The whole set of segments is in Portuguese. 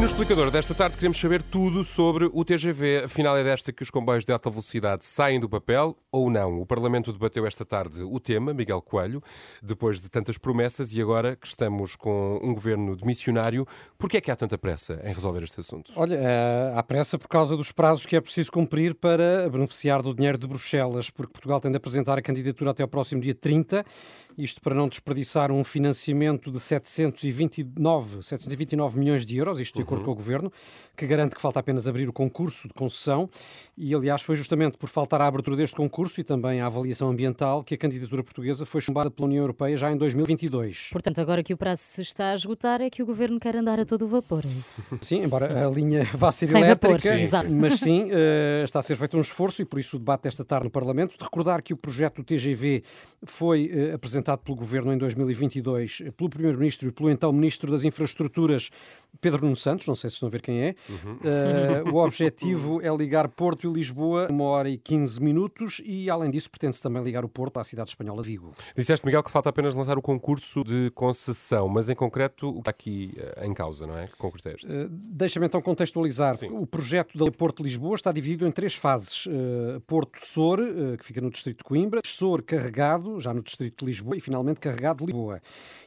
no explicador desta tarde queremos saber tudo sobre o TGV. Afinal, é desta que os comboios de alta velocidade saem do papel ou não? O Parlamento debateu esta tarde o tema, Miguel Coelho, depois de tantas promessas e agora que estamos com um governo de missionário, por que é que há tanta pressa em resolver este assunto? Olha, eh, há pressa por causa dos prazos que é preciso cumprir para beneficiar do dinheiro de Bruxelas, porque Portugal tem de apresentar a candidatura até ao próximo dia 30, isto para não desperdiçar um financiamento de 729, 729 milhões de euros, isto de acordo uhum. com o Governo, que garante que falta apenas abrir o concurso de concessão e, aliás, foi justamente por faltar a abertura deste concurso e também a avaliação ambiental que a candidatura portuguesa foi chumbada pela União Europeia já em 2022. Portanto, agora que o prazo se está a esgotar é que o Governo quer andar a todo o vapor, é isso? Sim, embora a linha vá ser Sem elétrica, vapor, sim. mas sim, uh, está a ser feito um esforço e por isso o debate desta tarde no Parlamento, de recordar que o projeto do TGV foi uh, apresentado pelo Governo em 2022 pelo Primeiro-Ministro e pelo então Ministro das Infraestruturas, Pedro Nuno Santos, não sei se estão a ver quem é. Uhum. Uh, o objetivo é ligar Porto e Lisboa uma hora e 15 minutos e, além disso, pretende-se também ligar o Porto à cidade espanhola Vigo. Disseste, Miguel, que falta apenas lançar o concurso de concessão, mas em concreto o que está aqui uh, em causa, não é? Que concurso é este? Uh, Deixa-me então contextualizar. Sim. O projeto da Porto Lisboa está dividido em três fases. Porto Sor, que fica no distrito de Coimbra, Sor Carregado, já no distrito de Lisboa, e finalmente Carregado de Lisboa.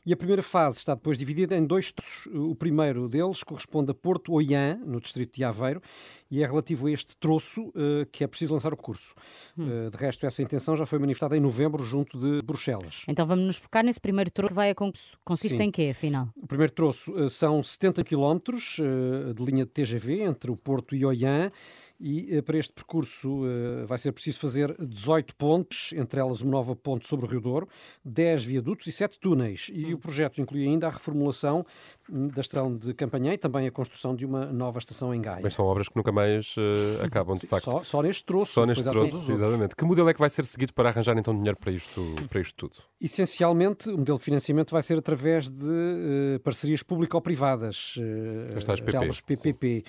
E a primeira fase está depois dividida em dois troços. O primeiro deles corresponde a Porto Oiã, no distrito de Aveiro, e é relativo a este troço uh, que é preciso lançar o curso. Hum. Uh, de resto, essa intenção já foi manifestada em novembro junto de Bruxelas. Então vamos nos focar nesse primeiro troço que vai a concurso. Consiste Sim. em quê, afinal? O primeiro troço uh, são 70 quilómetros de linha de TGV entre o Porto e Oiã e eh, para este percurso eh, vai ser preciso fazer 18 pontes, entre elas uma nova ponte sobre o Rio Douro, 10 viadutos e 7 túneis. E o projeto inclui ainda a reformulação hum, da estação de Campanhã e também a construção de uma nova estação em Gaia. Bem, são obras que nunca mais uh, acabam, de Sim, facto. Só, só, neste troço. Só neste troço, exatamente. Que modelo é que vai ser seguido para arranjar então dinheiro para isto, para isto tudo? Essencialmente, o modelo de financiamento vai ser através de uh, parcerias público-privadas, uh, as PPP.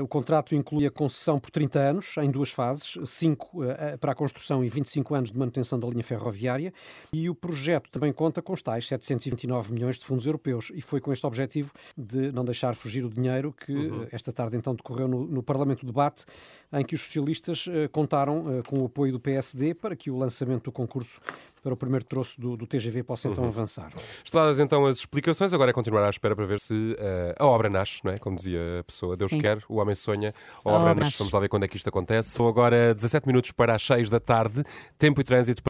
o contrato inclui a concessão por 30 anos, em duas fases, 5 eh, para a construção e 25 anos de manutenção da linha ferroviária, e o projeto também conta com os tais 729 milhões de fundos europeus, e foi com este objetivo de não deixar fugir o dinheiro que uhum. Eh, esta tarde então decorreu no, no Parlamento o debate, em que os socialistas contaram com o apoio do PSD para que o lançamento do concurso para o primeiro troço do, do TGV possa então uhum. avançar. Estadas então as explicações, agora é continuar à espera para ver se uh, a obra nasce, não é? Como dizia a pessoa, Deus Sim. quer, o homem sonha, a, a obra nasce. Vamos lá ver quando é que isto acontece. São agora 17 minutos para as 6 da tarde, tempo e trânsito